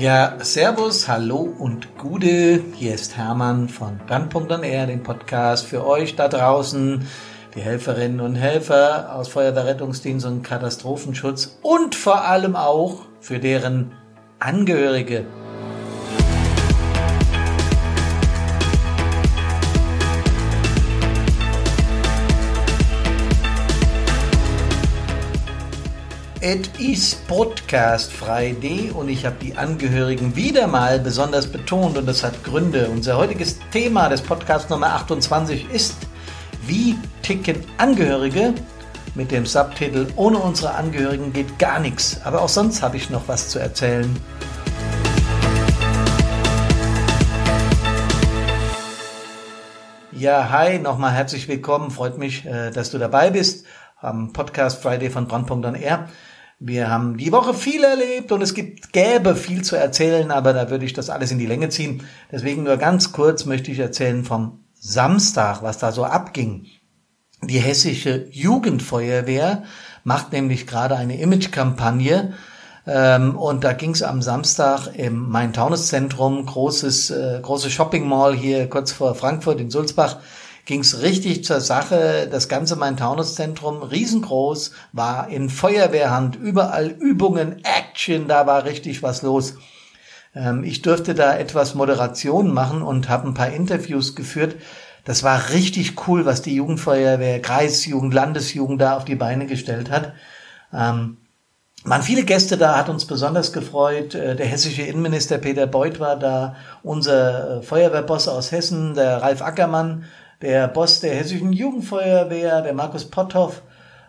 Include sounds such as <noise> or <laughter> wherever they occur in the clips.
Ja, Servus, Hallo und Gude. Hier ist Hermann von Brandpunkt.er, dem Podcast für euch da draußen, die Helferinnen und Helfer aus Feuerwehrrettungsdienst und Katastrophenschutz und vor allem auch für deren Angehörige. It is Podcast Friday und ich habe die Angehörigen wieder mal besonders betont und das hat Gründe. Unser heutiges Thema des Podcasts Nummer 28 ist, wie ticken Angehörige? Mit dem Subtitel Ohne unsere Angehörigen geht gar nichts. Aber auch sonst habe ich noch was zu erzählen. Ja, hi, nochmal herzlich willkommen. Freut mich, äh, dass du dabei bist am Podcast Friday von Brandpunkt Air. Wir haben die Woche viel erlebt und es gibt, gäbe viel zu erzählen, aber da würde ich das alles in die Länge ziehen. Deswegen nur ganz kurz möchte ich erzählen vom Samstag, was da so abging. Die hessische Jugendfeuerwehr macht nämlich gerade eine Imagekampagne ähm, und da ging es am Samstag im Main-Taunus-Zentrum, großes, äh, große Shopping Mall hier kurz vor Frankfurt in Sulzbach, ging es richtig zur Sache. Das ganze Main-Taunus-Zentrum, riesengroß, war in Feuerwehrhand, überall Übungen, Action, da war richtig was los. Ähm, ich durfte da etwas Moderation machen und habe ein paar Interviews geführt. Das war richtig cool, was die Jugendfeuerwehr, Kreisjugend, Landesjugend da auf die Beine gestellt hat. Ähm, waren viele Gäste da, hat uns besonders gefreut. Äh, der hessische Innenminister Peter Beuth war da, unser äh, Feuerwehrboss aus Hessen, der Ralf Ackermann, der Boss der Hessischen Jugendfeuerwehr, der Markus Potthoff,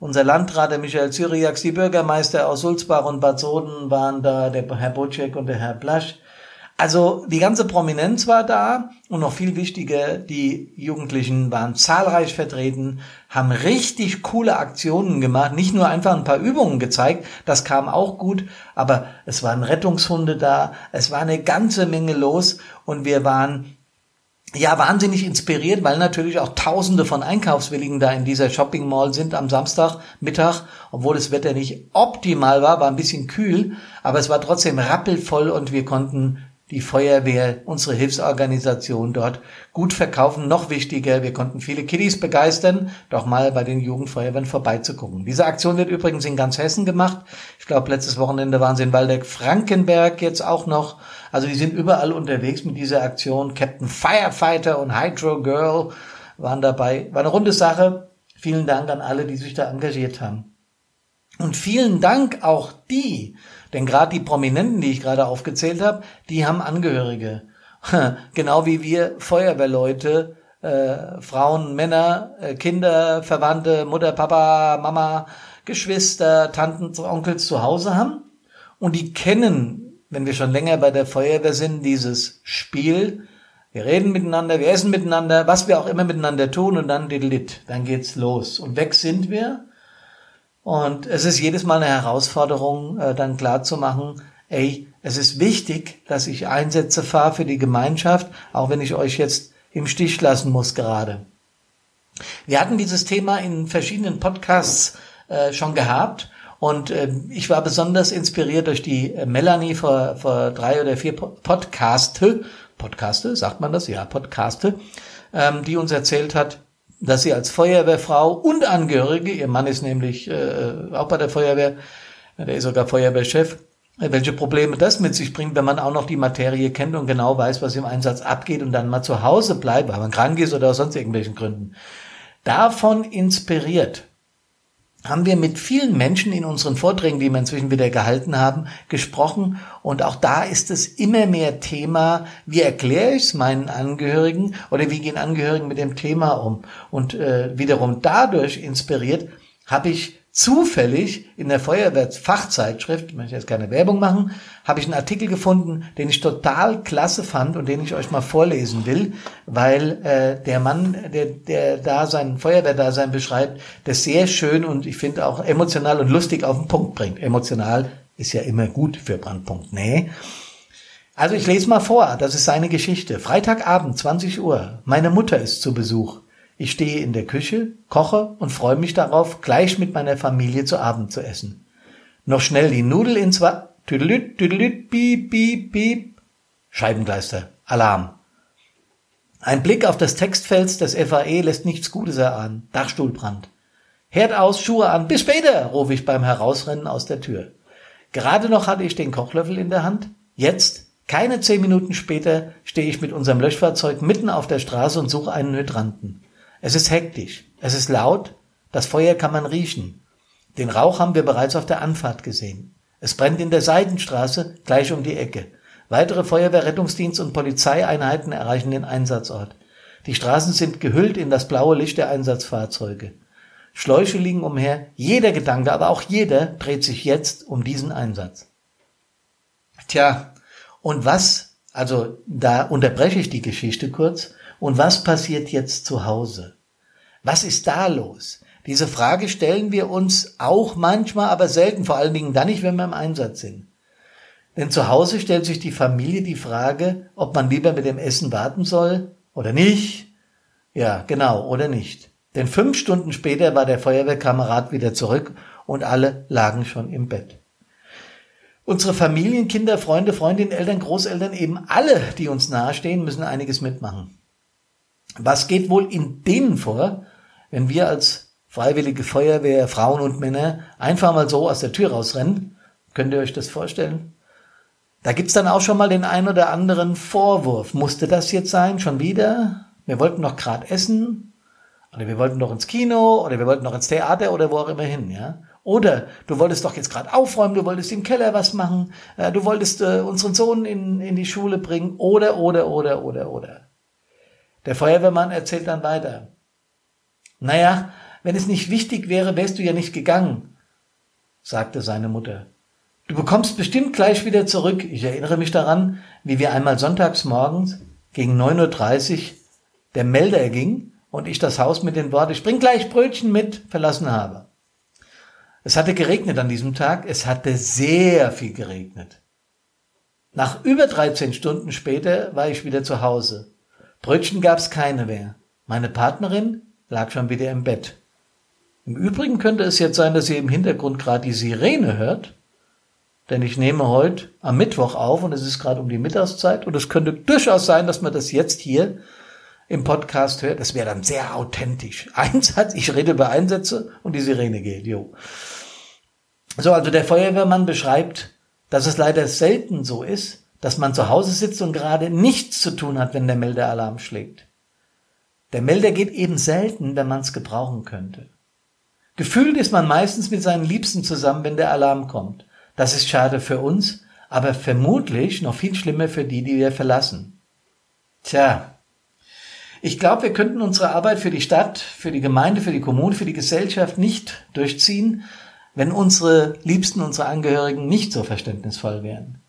unser Landrat, der Michael Zyriax, die Bürgermeister aus Sulzbach und Bad Soden waren da, der Herr Bocek und der Herr Blasch. Also die ganze Prominenz war da und noch viel wichtiger, die Jugendlichen waren zahlreich vertreten, haben richtig coole Aktionen gemacht, nicht nur einfach ein paar Übungen gezeigt, das kam auch gut, aber es waren Rettungshunde da, es war eine ganze Menge los und wir waren ja wahnsinnig inspiriert, weil natürlich auch Tausende von Einkaufswilligen da in dieser Shopping Mall sind am Samstag Mittag, obwohl das Wetter nicht optimal war, war ein bisschen kühl, aber es war trotzdem rappelvoll und wir konnten die Feuerwehr, unsere Hilfsorganisation dort gut verkaufen. Noch wichtiger, wir konnten viele Kiddies begeistern, doch mal bei den Jugendfeuerwehren vorbeizugucken. Diese Aktion wird übrigens in ganz Hessen gemacht. Ich glaube, letztes Wochenende waren sie in Waldeck-Frankenberg jetzt auch noch. Also die sind überall unterwegs mit dieser Aktion. Captain Firefighter und Hydro Girl waren dabei. War eine runde Sache. Vielen Dank an alle, die sich da engagiert haben. Und vielen Dank auch die, denn gerade die Prominenten, die ich gerade aufgezählt habe, die haben Angehörige. <laughs> genau wie wir Feuerwehrleute, äh, Frauen, Männer, äh, Kinder, Verwandte, Mutter, Papa, Mama, Geschwister, Tanten, Onkels zu Hause haben. Und die kennen, wenn wir schon länger bei der Feuerwehr sind, dieses Spiel. Wir reden miteinander, wir essen miteinander, was wir auch immer miteinander tun und dann diddlit, dann geht's los. Und weg sind wir und es ist jedes Mal eine Herausforderung, äh, dann klar zu machen, ey, es ist wichtig, dass ich Einsätze fahre für die Gemeinschaft, auch wenn ich euch jetzt im Stich lassen muss gerade. Wir hatten dieses Thema in verschiedenen Podcasts äh, schon gehabt und äh, ich war besonders inspiriert durch die äh, Melanie vor, vor drei oder vier Podcaste, Podcaste, sagt man das? Ja, Podcaste, ähm, die uns erzählt hat, dass sie als Feuerwehrfrau und Angehörige, ihr Mann ist nämlich äh, auch bei der Feuerwehr, der ist sogar Feuerwehrchef, äh, welche Probleme das mit sich bringt, wenn man auch noch die Materie kennt und genau weiß, was im Einsatz abgeht und dann mal zu Hause bleibt, weil man krank ist oder aus sonst irgendwelchen Gründen. Davon inspiriert haben wir mit vielen Menschen in unseren Vorträgen, die wir inzwischen wieder gehalten haben, gesprochen. Und auch da ist es immer mehr Thema, wie erkläre ich es meinen Angehörigen oder wie gehen Angehörigen mit dem Thema um. Und äh, wiederum dadurch inspiriert, habe ich zufällig in der Feuerwehrfachzeitschrift, ich möchte jetzt keine Werbung machen, habe ich einen Artikel gefunden, den ich total klasse fand und den ich euch mal vorlesen will, weil äh, der Mann, der, der da sein Feuerwehrdasein beschreibt, das sehr schön und ich finde auch emotional und lustig auf den Punkt bringt. Emotional ist ja immer gut für Brandpunkt. Nee. Also ich lese mal vor, das ist seine Geschichte. Freitagabend, 20 Uhr. Meine Mutter ist zu Besuch. Ich stehe in der Küche, koche und freue mich darauf, gleich mit meiner Familie zu Abend zu essen. Noch schnell die Nudel ins Wa Tüdelüt, tüdelüt, piep, piep, piep. Scheibengleister. Alarm. Ein Blick auf das Textfeld des FAE lässt nichts Gutes erahnen. Dachstuhlbrand. Herd aus, Schuhe an, bis später, rufe ich beim Herausrennen aus der Tür. Gerade noch hatte ich den Kochlöffel in der Hand. Jetzt, keine zehn Minuten später, stehe ich mit unserem Löschfahrzeug mitten auf der Straße und suche einen Hydranten. Es ist hektisch, es ist laut, das Feuer kann man riechen. Den Rauch haben wir bereits auf der Anfahrt gesehen. Es brennt in der Seidenstraße, gleich um die Ecke. Weitere Feuerwehr, Rettungsdienst und Polizeieinheiten erreichen den Einsatzort. Die Straßen sind gehüllt in das blaue Licht der Einsatzfahrzeuge. Schläuche liegen umher, jeder Gedanke, aber auch jeder dreht sich jetzt um diesen Einsatz. Tja, und was, also da unterbreche ich die Geschichte kurz, und was passiert jetzt zu Hause? Was ist da los? Diese Frage stellen wir uns auch manchmal, aber selten, vor allen Dingen dann nicht, wenn wir im Einsatz sind. Denn zu Hause stellt sich die Familie die Frage, ob man lieber mit dem Essen warten soll oder nicht. Ja, genau, oder nicht. Denn fünf Stunden später war der Feuerwehrkamerad wieder zurück und alle lagen schon im Bett. Unsere Familien, Kinder, Freunde, Freundinnen, Eltern, Großeltern, eben alle, die uns nahestehen, müssen einiges mitmachen. Was geht wohl in denen vor, wenn wir als freiwillige Feuerwehr, Frauen und Männer einfach mal so aus der Tür rausrennen? Könnt ihr euch das vorstellen? Da gibt's dann auch schon mal den ein oder anderen Vorwurf. Musste das jetzt sein? Schon wieder? Wir wollten noch grad essen. Oder wir wollten noch ins Kino oder wir wollten noch ins Theater oder wo auch immer hin, ja. Oder du wolltest doch jetzt gerade aufräumen, du wolltest im Keller was machen, äh, du wolltest äh, unseren Sohn in, in die Schule bringen, oder, oder, oder, oder, oder. Der Feuerwehrmann erzählt dann weiter. Naja, wenn es nicht wichtig wäre, wärst du ja nicht gegangen, sagte seine Mutter. Du bekommst bestimmt gleich wieder zurück. Ich erinnere mich daran, wie wir einmal sonntags morgens gegen 9.30 Uhr der Melder erging und ich das Haus mit den Worten, ich bring gleich Brötchen mit, verlassen habe. Es hatte geregnet an diesem Tag, es hatte sehr viel geregnet. Nach über 13 Stunden später war ich wieder zu Hause. Brötchen gab's keine mehr. Meine Partnerin lag schon wieder im Bett. Im Übrigen könnte es jetzt sein, dass ihr im Hintergrund gerade die Sirene hört, denn ich nehme heute am Mittwoch auf und es ist gerade um die Mittagszeit und es könnte durchaus sein, dass man das jetzt hier im Podcast hört, das wäre dann sehr authentisch. <laughs> Einsatz, ich rede über Einsätze und die Sirene geht, jo. So, also der Feuerwehrmann beschreibt, dass es leider selten so ist, dass man zu Hause sitzt und gerade nichts zu tun hat, wenn der Meldealarm schlägt. Der Melder geht eben selten, wenn man es gebrauchen könnte. Gefühlt ist man meistens mit seinen Liebsten zusammen, wenn der Alarm kommt. Das ist schade für uns, aber vermutlich noch viel schlimmer für die, die wir verlassen. Tja, ich glaube, wir könnten unsere Arbeit für die Stadt, für die Gemeinde, für die Kommune, für die Gesellschaft nicht durchziehen, wenn unsere Liebsten, unsere Angehörigen nicht so verständnisvoll wären.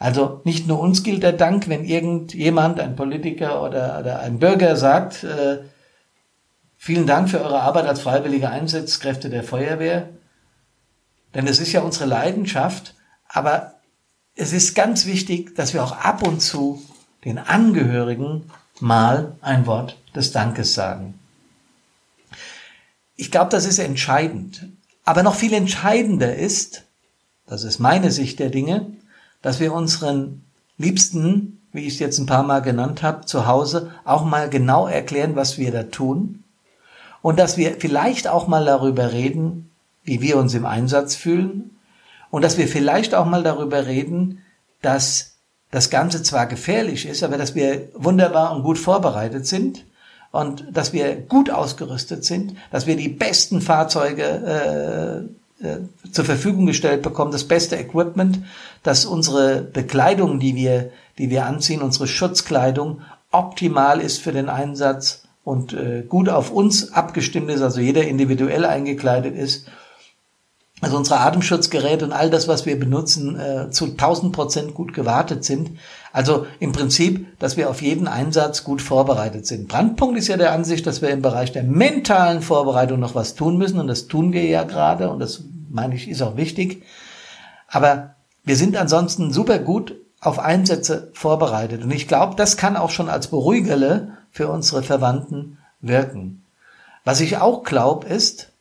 Also nicht nur uns gilt der Dank, wenn irgendjemand, ein Politiker oder, oder ein Bürger sagt, äh, vielen Dank für eure Arbeit als freiwillige Einsatzkräfte der Feuerwehr, denn es ist ja unsere Leidenschaft, aber es ist ganz wichtig, dass wir auch ab und zu den Angehörigen mal ein Wort des Dankes sagen. Ich glaube, das ist entscheidend. Aber noch viel entscheidender ist, das ist meine Sicht der Dinge, dass wir unseren Liebsten, wie ich es jetzt ein paar Mal genannt habe, zu Hause auch mal genau erklären, was wir da tun. Und dass wir vielleicht auch mal darüber reden, wie wir uns im Einsatz fühlen. Und dass wir vielleicht auch mal darüber reden, dass das Ganze zwar gefährlich ist, aber dass wir wunderbar und gut vorbereitet sind. Und dass wir gut ausgerüstet sind, dass wir die besten Fahrzeuge äh, zur Verfügung gestellt bekommen, das beste Equipment, dass unsere Bekleidung, die wir, die wir anziehen, unsere Schutzkleidung optimal ist für den Einsatz und äh, gut auf uns abgestimmt ist, also jeder individuell eingekleidet ist also unsere Atemschutzgeräte und all das, was wir benutzen, äh, zu 1000 Prozent gut gewartet sind. Also im Prinzip, dass wir auf jeden Einsatz gut vorbereitet sind. Brandpunkt ist ja der Ansicht, dass wir im Bereich der mentalen Vorbereitung noch was tun müssen und das tun wir ja gerade und das meine ich ist auch wichtig. Aber wir sind ansonsten super gut auf Einsätze vorbereitet und ich glaube, das kann auch schon als Beruhigerle für unsere Verwandten wirken. Was ich auch glaube ist,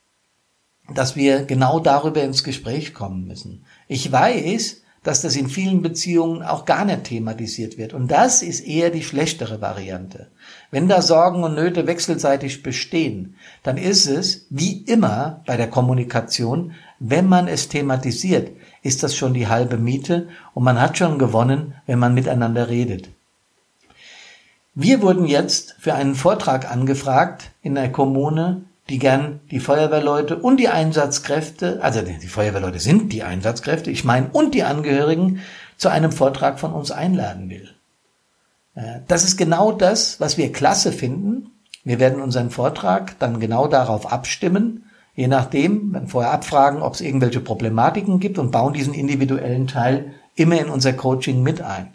dass wir genau darüber ins Gespräch kommen müssen. Ich weiß, dass das in vielen Beziehungen auch gar nicht thematisiert wird. Und das ist eher die schlechtere Variante. Wenn da Sorgen und Nöte wechselseitig bestehen, dann ist es, wie immer bei der Kommunikation, wenn man es thematisiert, ist das schon die halbe Miete und man hat schon gewonnen, wenn man miteinander redet. Wir wurden jetzt für einen Vortrag angefragt in der Kommune, die gern die Feuerwehrleute und die Einsatzkräfte, also die Feuerwehrleute sind die Einsatzkräfte, ich meine, und die Angehörigen zu einem Vortrag von uns einladen will. Äh, das ist genau das, was wir klasse finden. Wir werden unseren Vortrag dann genau darauf abstimmen, je nachdem, wenn vorher abfragen, ob es irgendwelche Problematiken gibt und bauen diesen individuellen Teil immer in unser Coaching mit ein.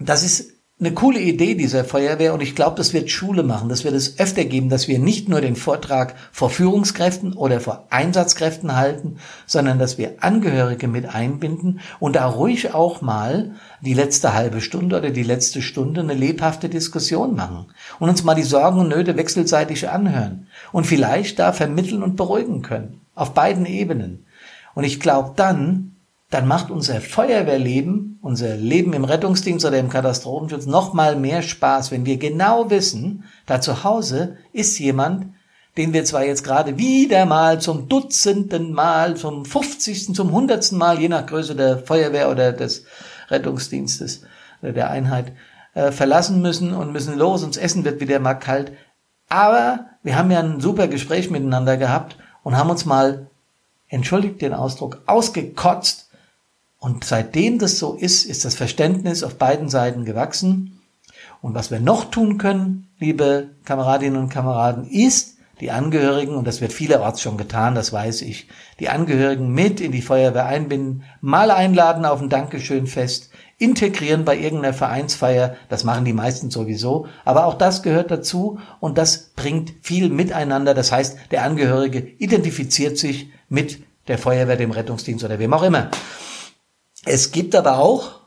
Das ist eine coole Idee dieser Feuerwehr und ich glaube, das wird Schule machen. Das wird es öfter geben, dass wir nicht nur den Vortrag vor Führungskräften oder vor Einsatzkräften halten, sondern dass wir Angehörige mit einbinden und da ruhig auch mal die letzte halbe Stunde oder die letzte Stunde eine lebhafte Diskussion machen und uns mal die Sorgen und Nöte wechselseitig anhören und vielleicht da vermitteln und beruhigen können. Auf beiden Ebenen. Und ich glaube, dann dann macht unser Feuerwehrleben, unser Leben im Rettungsdienst oder im Katastrophenschutz noch mal mehr Spaß, wenn wir genau wissen, da zu Hause ist jemand, den wir zwar jetzt gerade wieder mal zum dutzenden Mal, zum 50., zum hundertsten Mal, je nach Größe der Feuerwehr oder des Rettungsdienstes oder der Einheit, äh, verlassen müssen und müssen los, und das Essen wird wieder mal kalt. Aber wir haben ja ein super Gespräch miteinander gehabt und haben uns mal, entschuldigt den Ausdruck, ausgekotzt, und seitdem das so ist, ist das Verständnis auf beiden Seiten gewachsen. Und was wir noch tun können, liebe Kameradinnen und Kameraden, ist, die Angehörigen, und das wird vielerorts schon getan, das weiß ich, die Angehörigen mit in die Feuerwehr einbinden, mal einladen auf ein Dankeschönfest, integrieren bei irgendeiner Vereinsfeier, das machen die meisten sowieso, aber auch das gehört dazu und das bringt viel miteinander, das heißt, der Angehörige identifiziert sich mit der Feuerwehr, dem Rettungsdienst oder wem auch immer. Es gibt aber auch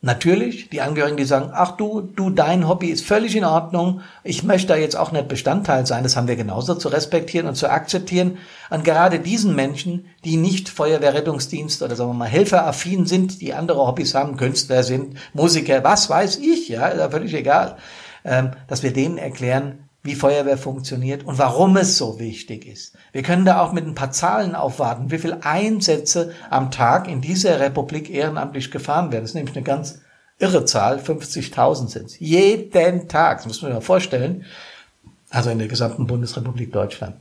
natürlich die Angehörigen, die sagen, ach du, du, dein Hobby ist völlig in Ordnung. Ich möchte da jetzt auch nicht Bestandteil sein. Das haben wir genauso zu respektieren und zu akzeptieren. Und gerade diesen Menschen, die nicht Feuerwehrrettungsdienst oder sagen wir mal helferaffin sind, die andere Hobbys haben, Künstler sind, Musiker, was weiß ich, ja, ist ja völlig egal, ähm, dass wir denen erklären, wie Feuerwehr funktioniert und warum es so wichtig ist. Wir können da auch mit ein paar Zahlen aufwarten, wie viele Einsätze am Tag in dieser Republik ehrenamtlich gefahren werden. Das ist nämlich eine ganz irre Zahl, 50.000 sind es. Jeden Tag, das muss man sich mal vorstellen. Also in der gesamten Bundesrepublik Deutschland.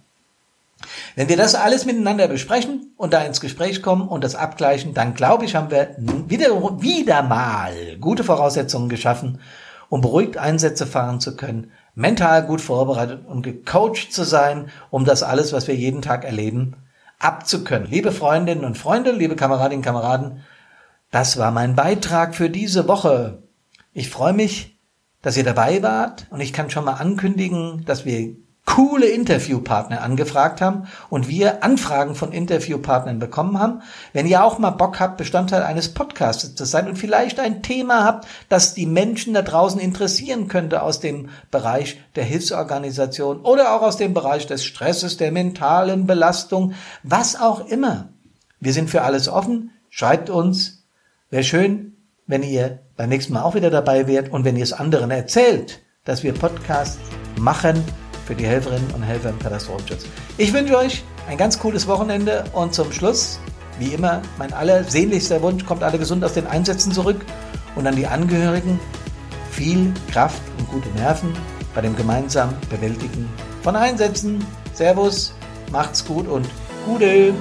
Wenn wir das alles miteinander besprechen und da ins Gespräch kommen und das abgleichen, dann glaube ich, haben wir wieder, wieder mal gute Voraussetzungen geschaffen, um beruhigt Einsätze fahren zu können, mental gut vorbereitet und gecoacht zu sein, um das alles, was wir jeden Tag erleben, abzukönnen. Liebe Freundinnen und Freunde, liebe Kameradinnen und Kameraden, das war mein Beitrag für diese Woche. Ich freue mich, dass ihr dabei wart und ich kann schon mal ankündigen, dass wir coole Interviewpartner angefragt haben und wir Anfragen von Interviewpartnern bekommen haben. Wenn ihr auch mal Bock habt, Bestandteil eines Podcasts zu sein und vielleicht ein Thema habt, das die Menschen da draußen interessieren könnte aus dem Bereich der Hilfsorganisation oder auch aus dem Bereich des Stresses, der mentalen Belastung, was auch immer. Wir sind für alles offen. Schreibt uns. Wäre schön, wenn ihr beim nächsten Mal auch wieder dabei wärt und wenn ihr es anderen erzählt, dass wir Podcasts machen für die Helferinnen und Helfer im Katastrophenschutz. Ich wünsche euch ein ganz cooles Wochenende und zum Schluss, wie immer, mein allersehnlichster Wunsch, kommt alle gesund aus den Einsätzen zurück und an die Angehörigen viel Kraft und gute Nerven bei dem gemeinsamen Bewältigen von Einsätzen. Servus, macht's gut und Gute!